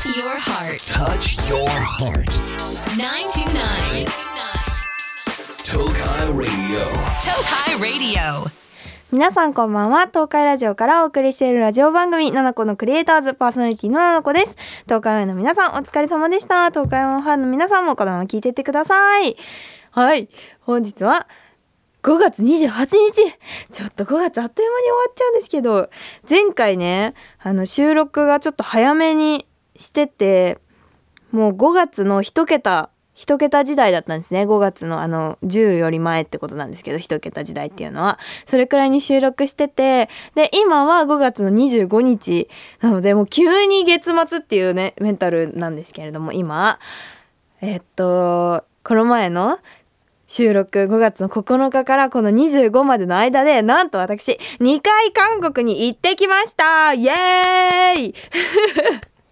Touch your heart. Touch your heart. 929. Tokai Radio. Tokai Radio. 皆さんこんばんは東海ラジオからお送りしているラジオ番組「ナナコのクリエイターズ」パーソナリティのナナコです東海オンの皆さんお疲れ様でした東海オンファンの皆さんもこのまま聞いていってくださいはい本日は5月28日ちょっと5月あっという間に終わっちゃうんですけど前回ねあの収録がちょっと早めにしててもう5月の1桁一桁時代だったんですね。5月のあの10より前ってことなんですけど一桁時代っていうのは。それくらいに収録しててで今は5月の25日なのでもう急に月末っていうねメンタルなんですけれども今。えっとこの前の収録5月の9日からこの25までの間でなんと私2回韓国に行ってきました。イエーイ。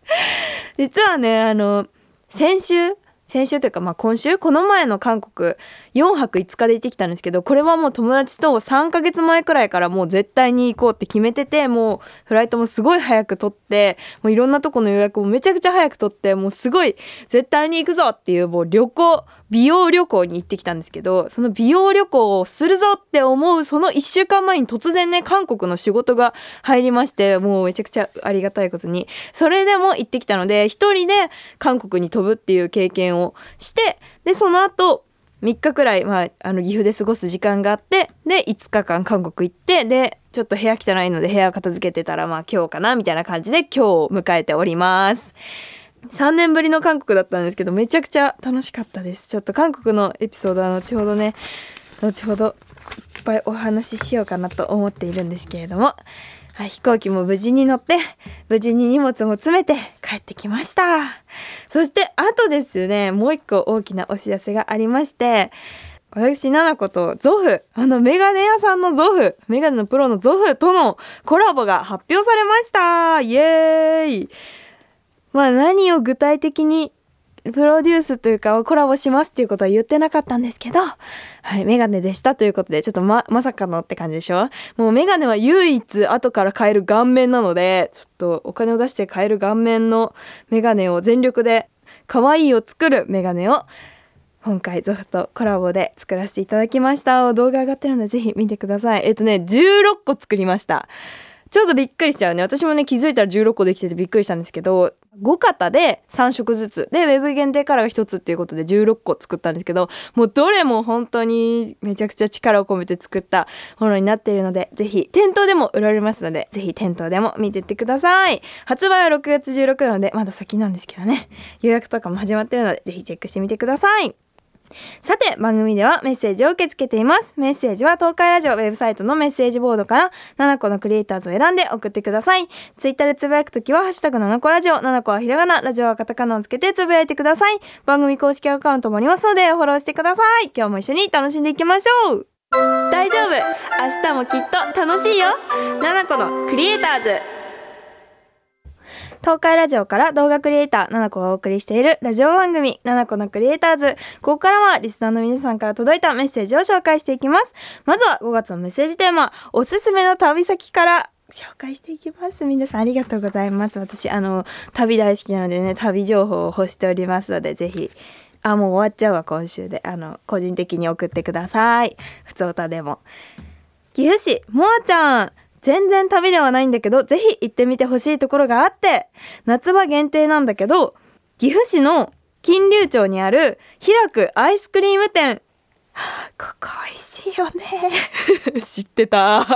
実はねあの先週先週というかまあ今週この前の韓国4泊5日で行ってきたんですけどこれはもう友達と3ヶ月前くらいからもう絶対に行こうって決めててもうフライトもすごい早く取ってもういろんなとこの予約もめちゃくちゃ早く取ってもうすごい絶対に行くぞっていうもう旅行美容旅行に行ってきたんですけどその美容旅行をするぞって思うその1週間前に突然ね韓国の仕事が入りましてもうめちゃくちゃありがたいことに。それでも行ってきたので一人で韓国に飛ぶっていう経験をしてでその後3日くらい、まあ、あの岐阜で過ごす時間があってで5日間韓国行ってでちょっと部屋汚いので部屋片付けてたらまあ今日かなみたいな感じで今日を迎えております。3年ぶりの韓国だったんですけどめちゃくちゃ楽しかったです。ちょっと韓国のエピソードは後ほどね後ほどいっぱいお話ししようかなと思っているんですけれども、飛行機も無事に乗って無事に荷物も詰めて帰ってきました。そしてあとですねもう一個大きなお知らせがありまして私、ナナコとゾフ、あのメガネ屋さんのゾフ、メガネのプロのゾフとのコラボが発表されました。イエーイ。まあ何を具体的にプロデュースというかコラボしますっていうことは言ってなかったんですけど、はい、メガネでしたということで、ちょっとま、まさかのって感じでしょ？もうメガネは唯一後から買える顔面なので、ちょっとお金を出して買える顔面のメガネを全力で可愛いを作るメガネを今回ゾフとコラボで作らせていただきました。動画上がってるのでぜひ見てください。えっとね16個作りました。ちょっとびっくりしちゃうね。私もね気づいたら16個できててびっくりしたんですけど5型で3色ずつ。でウェブ限定カラーが1つっていうことで16個作ったんですけどもうどれも本当にめちゃくちゃ力を込めて作ったものになっているのでぜひ店頭でも売られますのでぜひ店頭でも見てってください。発売は6月16なのでまだ先なんですけどね。予約とかも始まってるのでぜひチェックしてみてください。さて番組ではメッセージを受け付けています。メッセージは東海ラジオウェブサイトのメッセージボードから7個のクリエイターズを選んで送ってください。ツイッターでつぶやくときはハッシュタグ7個ラジオ7個はひらがなラジオはカタカナをつけてつぶやいてください。番組公式アカウントもありますのでフォローしてください。今日も一緒に楽しんでいきましょう。大丈夫。明日もきっと楽しいよ。7個のクリエイターズ。東海ラジオから動画クリエイター、ナナコがお送りしているラジオ番組、ナナコのクリエイターズ。ここからはリスナーの皆さんから届いたメッセージを紹介していきます。まずは5月のメッセージテーマ、おすすめの旅先から紹介していきます。皆さんありがとうございます。私、あの、旅大好きなのでね、旅情報を欲しておりますので、ぜひ、あ、もう終わっちゃうわ、今週で。あの、個人的に送ってください。ふつおたでも。岐阜市、もあちゃん。全然旅ではないんだけど、ぜひ行ってみてほしいところがあって、夏場限定なんだけど、岐阜市の金龍町にある開くアイスクリーム店。ここ美味しいよね。知ってた。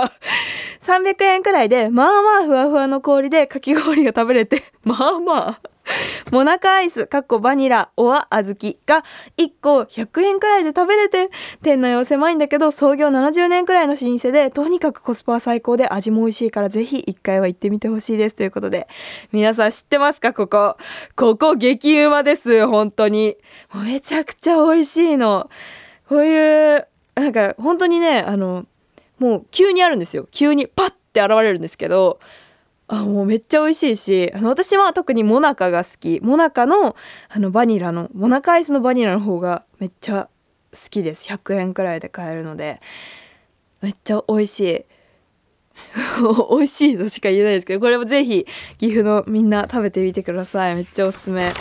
300円くらいで、まあまあふわふわの氷でかき氷が食べれて、まあまあ。モナカアイス、かっこバニラ、おわ、あずきが1個100円くらいで食べれて、店内は狭いんだけど、創業70年くらいの老舗で、とにかくコスパは最高で味も美味しいから、ぜひ1回は行ってみてほしいです。ということで、皆さん知ってますか？ここ。ここ激うまです。本当に。めちゃくちゃ美味しいの。こういう、なんか本当にね、あの、もう急にあるんですよ。急にパッて現れるんですけど、あもうめっちゃ美味しいしあの私は特にモナカが好き。モナカのあのバニラのモナカアイスのバニラの方がめっちゃ好きです。100円くらいで買えるので。めっちゃ美味しい。美味しいとしか言えないですけどこれもぜひ岐阜のみんな食べてみてください。めっちゃおすすめ。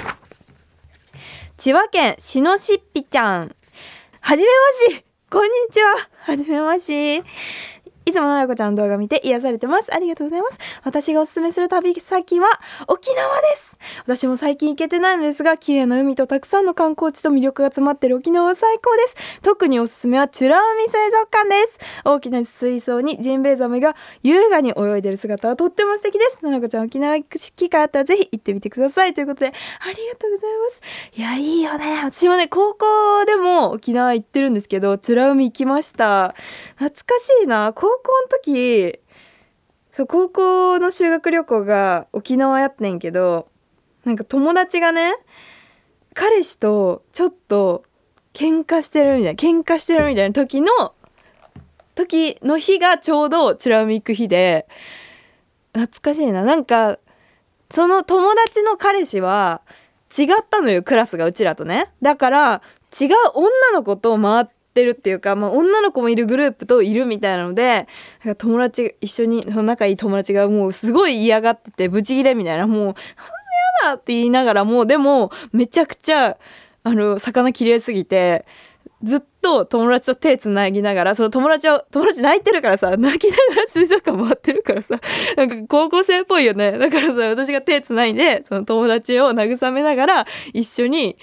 千葉県しのしっぴちゃん。はじめましこんにちは。はじめましいつもななこちゃんの動画見て癒されてます。ありがとうございます。私がおすすめする旅先は沖縄です。私も最近行けてないのですが、綺麗な海とたくさんの観光地と魅力が詰まってる沖縄は最高です。特におすすめは美ら海水族館です。大きな水槽にジンベエザメが優雅に泳いでる姿はとっても素敵です。ななこちゃん沖縄行く機会あったらぜひ行ってみてください。ということで、ありがとうございます。いや、いいよね。私もね、高校でも沖縄行ってるんですけど、美ら海行きました。懐かしいな。高の時、そう、高校の修学旅行が沖縄やってんけど、なんか友達がね、彼氏とちょっと喧嘩してるみたいな、喧嘩してるみたいな時の、時の日がちょうど美ら海行く日で、懐かしいな。なんか、その友達の彼氏は違ったのよ、クラスがうちらとね。だから、違う女の子と回っるっていうか、まあ、女の子もいるグループといるみたいなので、友達、一緒に、仲いい友達がもうすごい嫌がってて、ブチギレみたいな、もう、ほんと嫌だって言いながらもう、でも、めちゃくちゃ、あの、魚綺麗すぎて、ずっと友達と手つなぎながら、その友達を、友達泣いてるからさ、泣きながら水族館回ってるからさ、なんか高校生っぽいよね。だからさ、私が手つないで、その友達を慰めながら、一緒に、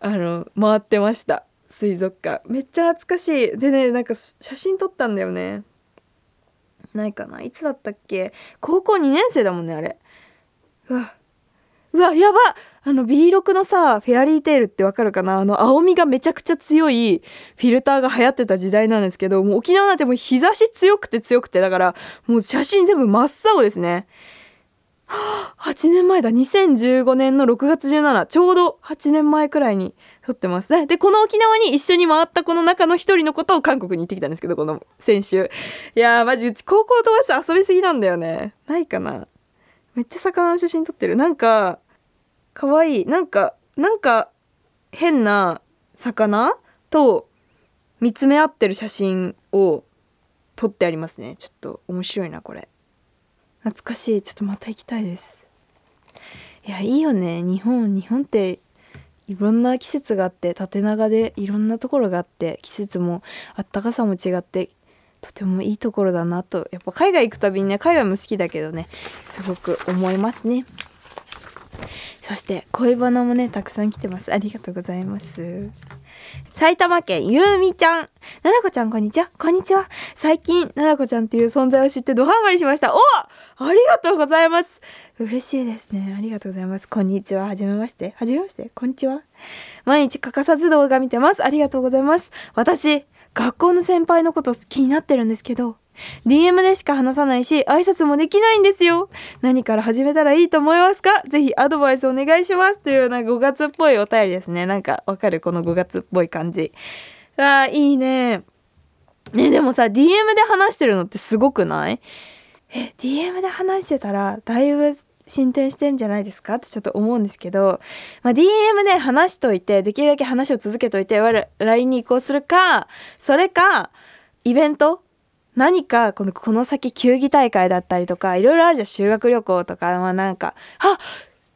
あの、回ってました。水族館。めっちゃ懐かしい。でね、なんか写真撮ったんだよね。ないかないつだったっけ？高校2年生だもんね、あれ。うわ。うわ、やばあの B6 のさ、フェアリーテールってわかるかな？あの青みがめちゃくちゃ強いフィルターが流行ってた時代なんですけど、もう沖縄なんてもう日差し強くて強くて、だからもう写真全部真っ青ですね。8年前だ。2015年の6月17。ちょうど8年前くらいに撮ってますね。で、この沖縄に一緒に回ったこの中の一人のことを韓国に行ってきたんですけど、この先週。いやー、マジうち高校友達と遊びすぎなんだよね。ないかなめっちゃ魚の写真撮ってる。なんか、かわいい。なんか、なんか、変な魚と見つめ合ってる写真を撮ってありますね。ちょっと面白いな、これ。懐かしい。ちょっとまた行きたいです。いや、いいよね。日本、日本っていろんな季節があって、縦長でいろんなところがあって、季節もあったかさも違って、とてもいいところだなと。やっぱ海外行くたびにね、海外も好きだけどね、すごく思いますね。そして恋バナもねたくさん来てますありがとうございます埼玉県ゆうみちゃん。ななこちゃんこんにちは。こんにちは。最近ななこちゃんっていう存在を知ってドハマりしました。おありがとうございます。嬉しいですね。ありがとうございます。こんにちは。はじめまして。はじめまして。こんにちは。毎日欠かさず動画見てます。ありがとうございます。私学校の先輩のこと気になってるんですけど DM でしか話さないし挨拶もできないんですよ。何から始めたらいいと思いますか？ぜひアドバイスお願いします。というなんか5月っぽいお便りですね。なんかわかる？この5月っぽい感じ。あーいいね。ねでもさ DM で話してるのってすごくない？え DM で話してたらだいぶ進展してんじゃないですか？ってちょっと思うんですけど、まあ、DM で話しといてできるだけ話を続けといて LINE に移行するかそれかイベント？何かこのこの先球技大会だったりとかいろいろあるじゃん。修学旅行とか。まあなんかあ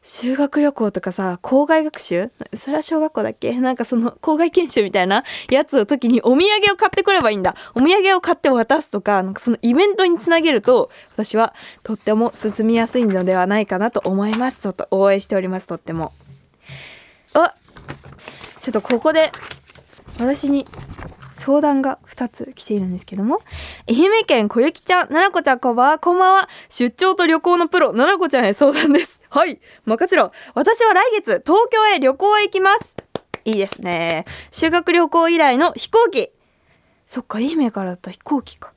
修学旅行とかさ校外学習？それは小学校だっけ？なんかその校外研修みたいなやつの時にお土産を買ってくればいいんだ。お土産を買って渡すとかなんかそのイベントにつなげると私はとっても進みやすいのではないかなと思います。ちょっと応援しております。とっても。あちょっとここで私に相談が2つ来ているんですけども。愛媛県小雪ちゃんななこちゃんこんばんは。こんばんは。出張と旅行のプロななこちゃんへ相談です。はい。任せろ。私は来月東京へ旅行へ行きます。いいですね。修学旅行以来の飛行機。そっか愛媛からだった飛行機か。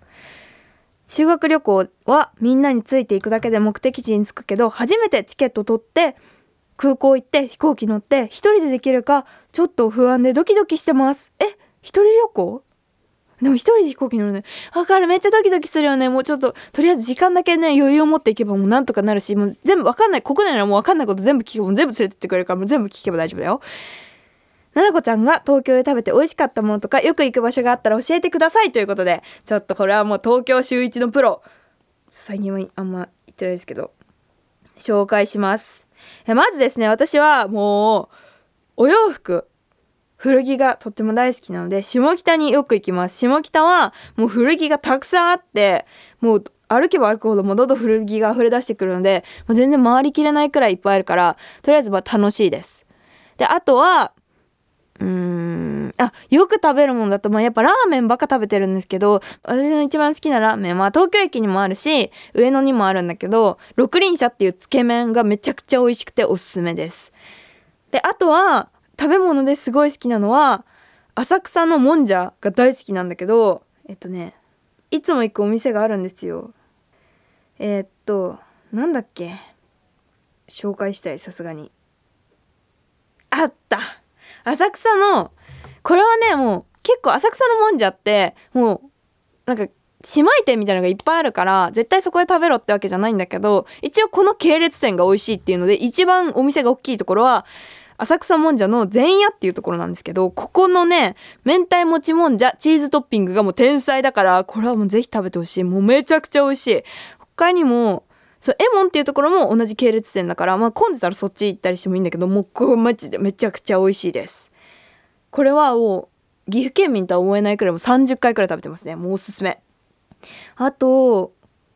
修学旅行はみんなについていくだけで目的地に着くけど初めてチケット取って空港行って飛行機乗って一人でできるかちょっと不安でドキドキしてます。え一人旅行？でも一人で飛行機乗るね。わかる。めっちゃドキドキするよね。もうちょっと、とりあえず時間だけね、余裕を持っていけばもうなんとかなるし、もう全部わかんない。国内ならもうわかんないこと全部聞けば、もう全部連れてってくれるから、もう全部聞けば大丈夫だよ。ななこちゃんが東京で食べて美味しかったものとか、よく行く場所があったら教えてくださいということで、ちょっとこれはもう東京週一のプロ、最近はあんま言ってないですけど紹介しますまずですね私はもうお洋服古着がとっても大好きなので下北によく行きます。下北はもう古着がたくさんあってもう歩けば歩くほどもうどんどん古着が溢れ出してくるのでもう全然回りきれないくらいいっぱいあるからとりあえずま楽しいです。であとはうーんあよく食べるものだとまあやっぱラーメンばっか食べてるんですけど私の一番好きなラーメンは東京駅にもあるし上野にもあるんだけど六輪車っていうつけ麺がめちゃくちゃ美味しくておすすめです。であとは食べ物ですごい好きなのは浅草のもんじゃが大好きなんだけどえっとねいつも行くお店があるんですよ。えーっとなんだっけ？紹介したいさすがに。あった！浅草のこれはねもう結構浅草のもんじゃってもうなんか姉妹店みたいなのがいっぱいあるから絶対そこで食べろってわけじゃないんだけど一応この系列店が美味しいっていうので一番お店が大きいところは浅草もんじゃの前夜っていうところなんですけどここのね明太もちもんじゃチーズトッピングがもう天才だからこれはもうぜひ食べてほしい。もうめちゃくちゃ美味しい。他にもそうエモンっていうところも同じ系列店だからまあ混んでたらそっち行ったりしてもいいんだけどもうこれマジでめちゃくちゃ美味しいです。これはもう岐阜県民とは思えないくらいもう30回くらい食べてますね。もうおすすめ。あと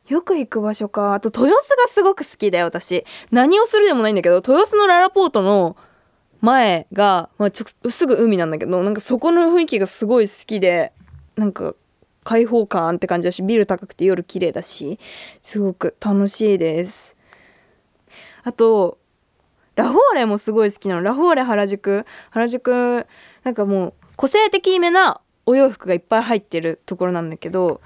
よく行く場所か。あと豊洲がすごく好きで私。何をするでもないんだけど豊洲のララポートの前が、まあ、ちょすぐ海なんだけどなんかそこの雰囲気がすごい好きでなんか開放感って感じだしビル高くて夜綺麗だしすごく楽しいです。あとラフォーレもすごい好きなの。ラフォーレ原宿。原宿なんかもう個性的めなお洋服がいっぱい入ってるところなんだけど、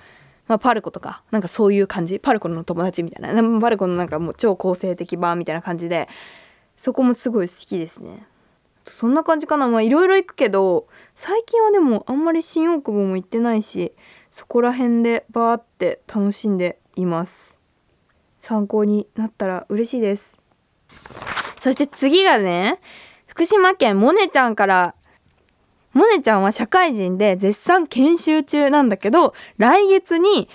まあ、パルコとかなんかそういう感じ。パルコの友達みたいな。パルコのなんかもう超個性的版みたいな感じでそこもすごい好きですね。そんな感じかな。まあいろいろ行くけど最近はでもあんまり新大久保も行ってないしそこら辺でバーって楽しんでいます。参考になったら嬉しいです。そして次がね福島県モネちゃんから。モネちゃんは社会人で絶賛研修中なんだけど来月に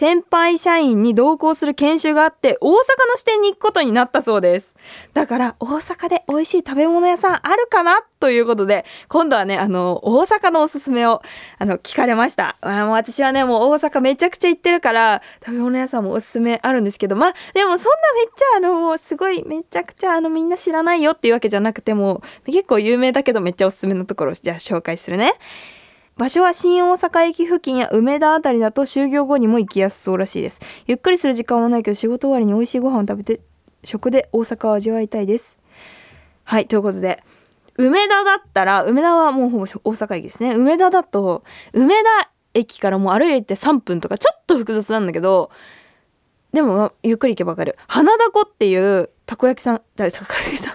先輩社員に同行する研修があって大阪の支店に行くことになったそうです。だから大阪で美味しい食べ物屋さんあるかなということで今度はねあの大阪のおすすめをあの聞かれました。あもう私はねもう大阪めちゃくちゃ行ってるから食べ物屋さんもおすすめあるんですけどまあでもそんなめっちゃあのすごいめちゃくちゃあのみんな知らないよっていうわけじゃなくても結構有名だけどめっちゃおすすめのところをじゃあ紹介するね。場所は新大阪駅付近や梅田あたりだと就業後にも行きやすそうらしいです。ゆっくりする時間はないけど仕事終わりに美味しいご飯を食べて食で大阪を味わいたいです。はいということで梅田だったら梅田はもうほぼ大阪駅ですね。梅田だと梅田駅からもう歩いて3分とかちょっと複雑なんだけどでもゆっくり行けばわかる。花だこっていうたこ焼きさんたこ焼きさん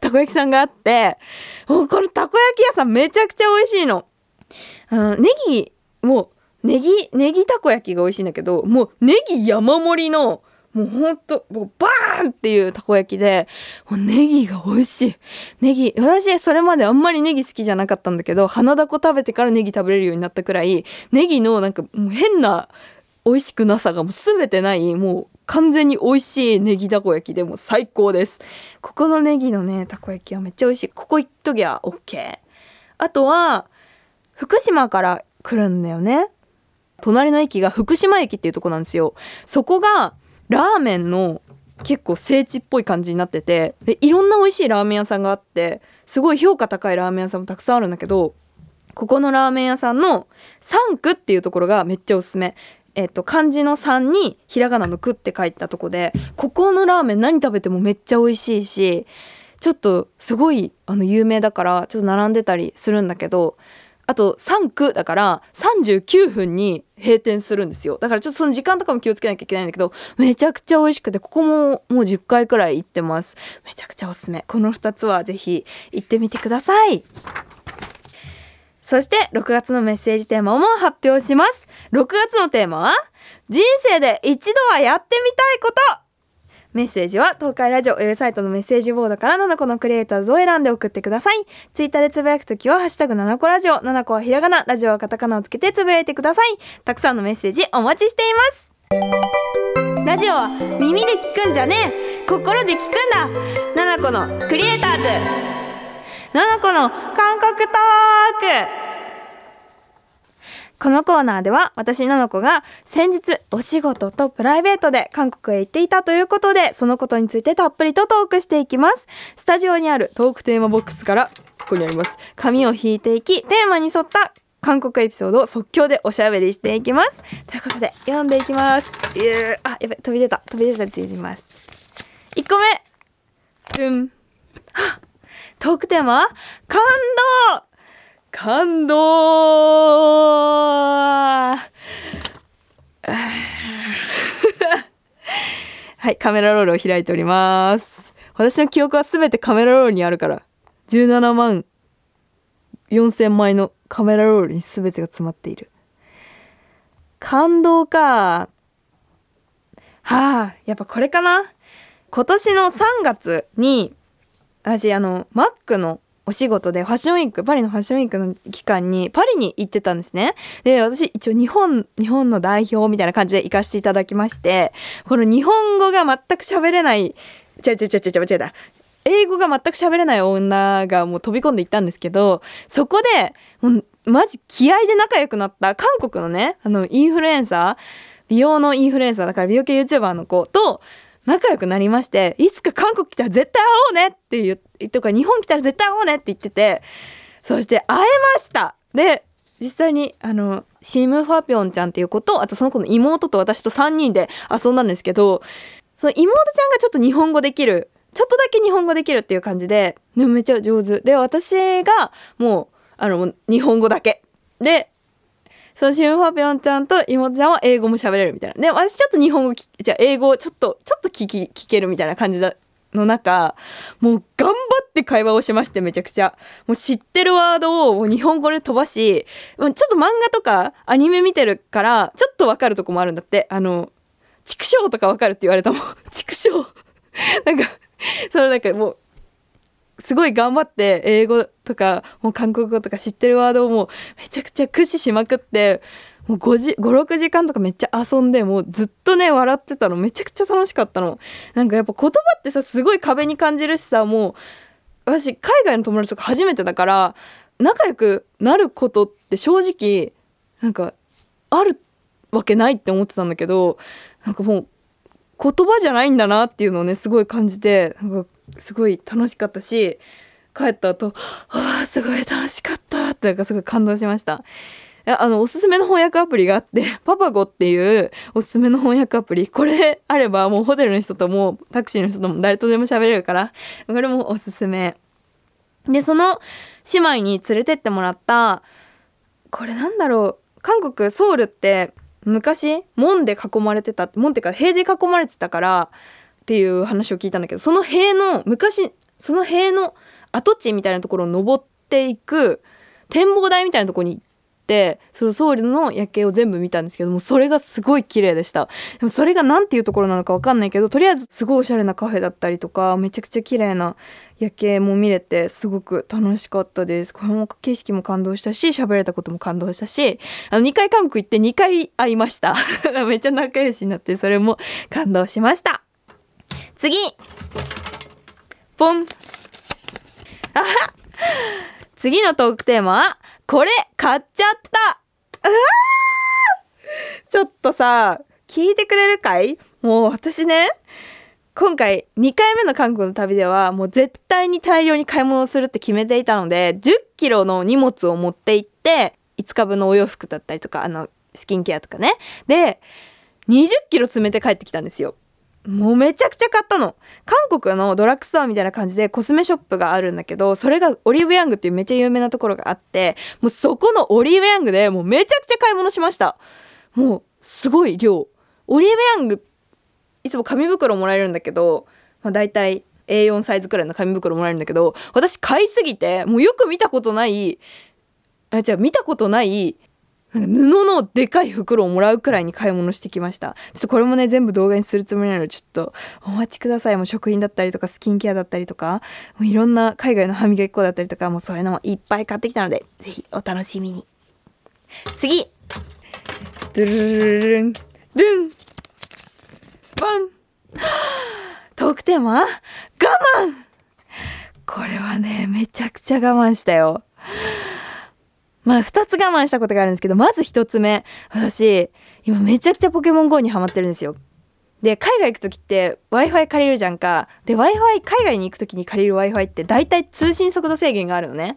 たこ焼きさんがあってこのたこ焼き屋さんめちゃくちゃ美味しいの。ネギもうネギネギたこ焼きが美味しいんだけどもうネギ山盛りのもうほんともうバーンっていうたこ焼きでもうネギが美味しい。ネギ私それまであんまりネギ好きじゃなかったんだけど花だこ食べてからネギ食べれるようになったくらいネギのなんかもう変な美味しくなさがもう全てないもう完全に美味しいネギたこ焼きでも最高です。ここのネギのねたこ焼きはめっちゃ美味しい。ここ行っときゃ OK あとは福島から来るんだよね。隣の駅が福島駅っていうとこなんですよ。そこがラーメンの結構聖地っぽい感じになっててでいろんな美味しいラーメン屋さんがあってすごい評価高いラーメン屋さんもたくさんあるんだけどここのラーメン屋さんの3区っていうところがめっちゃおすすめ。えっと、漢字の3にひらがなの「く」って書いたとこでここのラーメン何食べてもめっちゃ美味しいしちょっとすごいあの有名だからちょっと並んでたりするんだけどあと3区だから39分に閉店するんですよ。だからちょっとその時間とかも気をつけなきゃいけないんだけどめちゃくちゃ美味しくてここももう10回くらい行ってます。めちゃくちゃおすすめ。この2つはぜひ行ってみてください。そして6月のメッセージテーマも発表します。6月のテーマは人生で一度はやってみたいこと。メッセージは東海ラジオウェブサイトのメッセージボードから7個のクリエイターズを選んで送ってください。ツイッターでつぶやくときは、ハッシュタグ7個ラジオ、7個はひらがな、ラジオはカタカナをつけてつぶやいてください。たくさんのメッセージお待ちしています。ラジオは耳で聞くんじゃねえ心で聞くんだナナコのクリエイターズナナコの韓国トークこのコーナーでは私ナナコが先日お仕事とプライベートで韓国へ行っていたということでそのことについてたっぷりとトークしていきます。スタジオにあるトークテーマボックスからここにあります。紙を引いていきテーマに沿った韓国エピソードを即興でおしゃべりしていきます。ということで読んでいきます。いやあやばい飛び出た飛び出たついきます1個目。ドゥントークテーマ感動。感動 はい、カメラロールを開いております。私の記憶はすべてカメラロールにあるから、17万4000枚のカメラロールにすべてが詰まっている。感動か。はあ、やっぱこれかな。今年の3月に、私、あの、マックのお仕事でファッションウィークパリのファッションウィークの期間にパリに行ってたんですね。で私一応日本日本の代表みたいな感じで行かせていただきましてこの日本語が全く喋れないちゃうちゃうちゃうちゃうちゃう英語が全く喋れない女がもう飛び込んでいったんですけどそこでもうマジ気合で仲良くなった韓国のねあのインフルエンサー美容のインフルエンサーだから美容系 YouTuber の子と仲良くなりましていつか韓国来たら絶対会おうねって言うとか日本来たら絶対会おうねって言っててそして会えました。で実際にあのシム・ファピョンちゃんっていう子とあとその子の妹と私と3人で遊んだんですけどその妹ちゃんがちょっと日本語できるちょっとだけ日本語できるっていう感じで、ね、めっちゃ上手。で私がもうあの日本語だけ。でそのシム・ファピョンちゃんと妹ちゃんは英語も喋れるみたいな。で私ちょっと日本語じゃあ英語ちょっとちょっと聞き聞けるみたいな感じだの中もう頑張って会話をしましてめちゃくちゃ。もう知ってるワードをもう日本語で飛ばしちょっと漫画とかアニメ見てるからちょっとわかるとこもあるんだって。あの畜生とかわかるって言われたもん。畜生。なんかそのなんかもうすごい頑張って英語とかもう韓国語とか知ってるワードをもうめちゃくちゃ駆使しまくってもう56時間とかめっちゃ遊んでもうずっとね笑ってたの。めちゃくちゃ楽しかったの。なんかやっぱ言葉ってさすごい壁に感じるしさもう私海外の友達とか初めてだから仲良くなることって正直なんかあるわけないって思ってたんだけどなんかもう言葉じゃないんだなっていうのをねすごい感じてなんかすごい楽しかったし帰った後ああすごい楽しかったってなんかすごい感動しました。あのおすすめの翻訳アプリがあって パパゴっていうおすすめの翻訳アプリこれあればもうホテルの人ともタクシーの人とも誰とでも喋れるからこれもおすすめ。でその姉妹に連れてってもらったこれなんだろう韓国ソウルって昔門で囲まれてた門っていうか塀で囲まれてたからっていう話を聞いたんだけどその塀の昔その塀の跡地みたいなところを登っていく展望台みたいなところに行ってそのソウルの夜景を全部見たんですけどもそれがすごい綺麗でした。でもそれが何ていうところなのか分かんないけどとりあえずすごいおしゃれなカフェだったりとかめちゃくちゃ綺麗な夜景も見れてすごく楽しかったです。これも景色も感動したし喋れたことも感動したしあの2回韓国行って2回会いました。めっちゃ仲良しになってそれも感動しました。次。ポン。あは。次のトークテーマはこれ買っちゃった。ちょっとさ聞いてくれるかい？もう私ね。今回2回目の韓国の旅ではもう絶対に大量に買い物をするって決めていたので10キロの荷物を持って行って5日分のお洋服だったりとかあのスキンケアとかね。で20キロ詰めて帰ってきたんですよ。もうめちゃくちゃ買ったの。韓国のドラッグストアみたいな感じでコスメショップがあるんだけどそれがオリーブヤングっていうめっちゃ有名なところがあってもうそこのオリーブヤングでもうめちゃくちゃ買い物しました。もうすごい量。オリーブヤングいつも紙袋もらえるんだけど、まあ、大体 A4 サイズくらいの紙袋もらえるんだけど私買いすぎてもうよく見たことないあじゃあ見たことないなんか布のでかい袋をもらうくらいに買い物してきました。ちょっとこれもね全部動画にするつもりなのでちょっとお待ちください。もう食品だったりとかスキンケアだったりとかもういろんな海外の歯磨き粉だったりとかもうそういうのもいっぱい買ってきたのでぜひお楽しみに。次。ドゥルルルルン。ドゥン。バン。トークテーマ？我慢。これはね、めちゃくちゃ我慢したよ。まあ、2つ我慢したことがあるんですけど、まず1つ目。私、今めちゃくちゃポケモン GO にハマってるんですよ。で、海外行く時って Wi-Fi 借りるじゃんか。で、Wi-Fi、海外に行く時に借りる Wi-Fi って大体通信速度制限があるのね。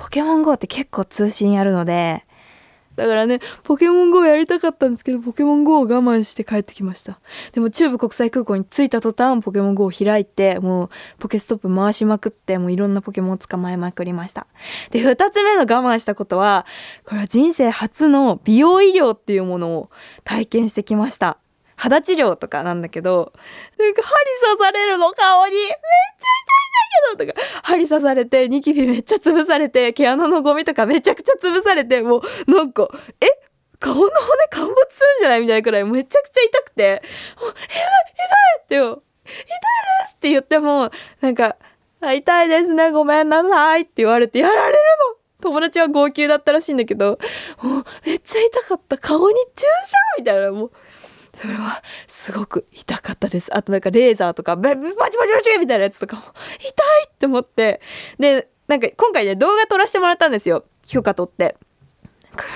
ポケモン GO って結構通信やるので、だからね、ポケモン GO やりたかったんですけど、ポケモン GO を我慢して帰ってきました。でも中部国際空港に着いた途端、ポケモン GO を開いて、もうポケストップ回しまくって、もういろんなポケモンを捕まえまくりました。で、二つ目の我慢したことは、これは人生初の美容医療っていうものを体験してきました。肌治療とかなんだけど、なんか針刺されるの顔に、めっちゃ痛いんだけどとか、針刺されて、ニキビめっちゃ潰されて、毛穴のゴミとかめちゃくちゃ潰されて、もうなんか、え？顔の骨陥没するんじゃないみたいなくらいめちゃくちゃ痛くて、痛い痛いってよ、痛いですって言っても、なんか、痛いですね、ごめんなさいって言われてやられるの。友達は号泣だったらしいんだけど、もうめっちゃ痛かった。顔に注射みたいな、もう。それはすごく痛かったです。あとなんかレーザーとかバチバチバチバチみたいなやつとかも痛いって思って。で、なんか今回ね動画撮らせてもらったんですよ。許可取って。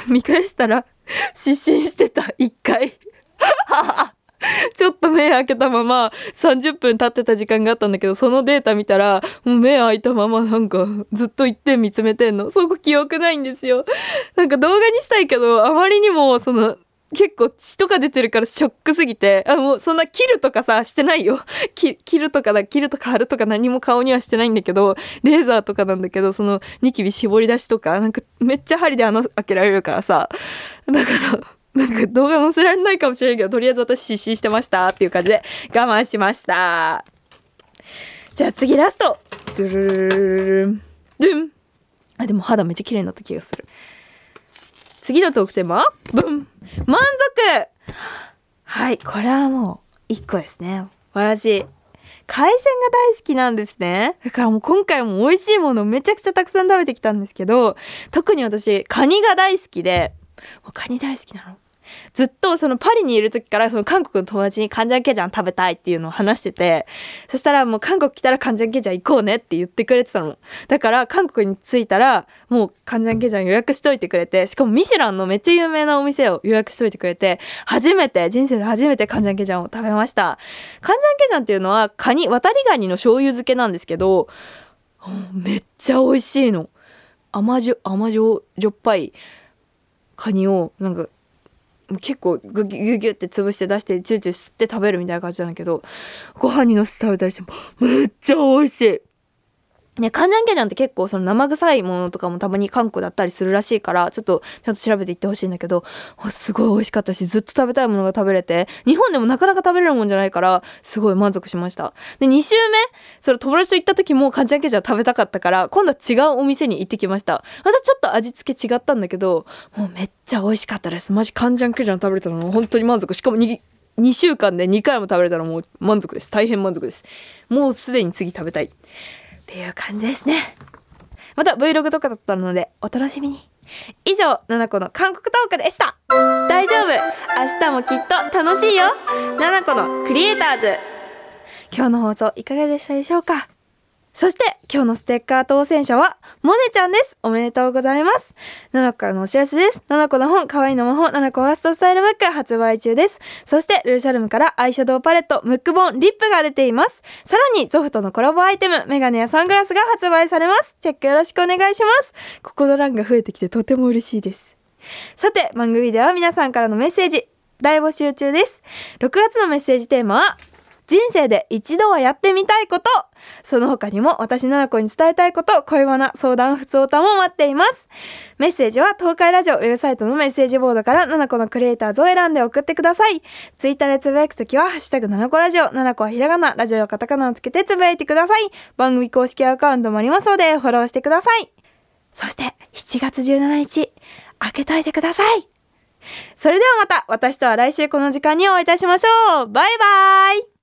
見返したら失神してた、一回。ちょっと目開けたまま30分経ってた時間があったんだけど、そのデータ見たら、もう目開いたままなんかずっと一点見つめてんの。そこ記憶ないんですよ。なんか動画にしたいけど、あまりにもその、結構血とか出てるからショックすぎて、あ、もうそんな切るとかさ、してないよ。切るとかだ、切るとか貼るとか何も顔にはしてないんだけど、レーザーとかなんだけど、そのニキビ絞り出しとか、なんかめっちゃ針で穴開けられるからさ。だから、なんか動画載せられないかもしれないけど、とりあえず私失神してましたっていう感じで我慢しました。じゃあ次ラスト。ドゥルルルルルン。ドゥン。あ、でも肌めっちゃ綺麗になった気がする。次のトークテーマブン満足はい、これはもう一個ですね。私、海鮮が大好きなんですね。だからもう今回も美味しいものをめちゃくちゃたくさん食べてきたんですけど、特に私、カニが大好きで、もうカニ大好きなの？ずっとそのパリにいる時からその韓国の友達にカンジャンケジャン食べたいっていうのを話してて、そしたらもう韓国来たらカンジャンケジャン行こうねって言ってくれてたの。だから韓国に着いたらもうカンジャンケジャン予約しといてくれて、しかもミシュランのめっちゃ有名なお店を予約しといてくれて、初めて、人生で初めてカンジャンケジャンを食べました。カンジャンケジャンっていうのはカニ、渡りガニの醤油漬けなんですけど、めっちゃ美味しいの。甘じょ、甘じょ、じょっぱいカニをなんか結構グギュギュギュって潰して出してチューチュー吸って食べるみたいな感じなんだけどご飯にのせて食べたりしてもめっちゃ美味しい。ね、カンジャンケジャンって結構その生臭いものとかもたまに韓国だったりするらしいからちょっとちゃんと調べていってほしいんだけどすごい美味しかったしずっと食べたいものが食べれて日本でもなかなか食べれるもんじゃないからすごい満足しました。で2週目その友達と行った時もカンジャンケジャン食べたかったから今度は違うお店に行ってきました。またちょっと味付け違ったんだけどもうめっちゃ美味しかったです。マジカンジャンケジャン食べれたの。本当に満足。しかもに2週間で2回も食べれたらもう満足です。大変満足です。もうすでに次食べたい。っていう感じですね。また Vlog とかだったのでお楽しみに。以上7個の韓国トークでした。大丈夫。明日もきっと楽しいよ。7個のクリエイターズ。今日の放送いかがでしたでしょうか？そして今日のステッカー当選者はモネちゃんです。おめでとうございます。7個からのお知らせです。7個の本可愛いの魔法7個ファーストスタイルブック発売中です。そしてルーシャルムからアイシャドウパレットムックボンリップが出ています。さらにゾフとのコラボアイテムメガネやサングラスが発売されます。チェックよろしくお願いします。ここの欄が増えてきてとても嬉しいです。さて番組では皆さんからのメッセージ大募集中です。6月のメッセージテーマは人生で一度はやってみたいこと。その他にも私の子に伝えたいこと。恋バナ相談ふつおたも待っています。メッセージは東海ラジオウェブサイトのメッセージボードから7個のクリエイターズを選んで送ってください。ツイッターでつぶやくときはハッシュタグ7個ラジオ。7個はひらがなラジオはカタカナをつけてつぶやいてください。番組公式アカウントもありますのでフォローしてください。そして7月17日開けといてください。それではまた私とは来週この時間にお会いいたしましょう。バイバイ。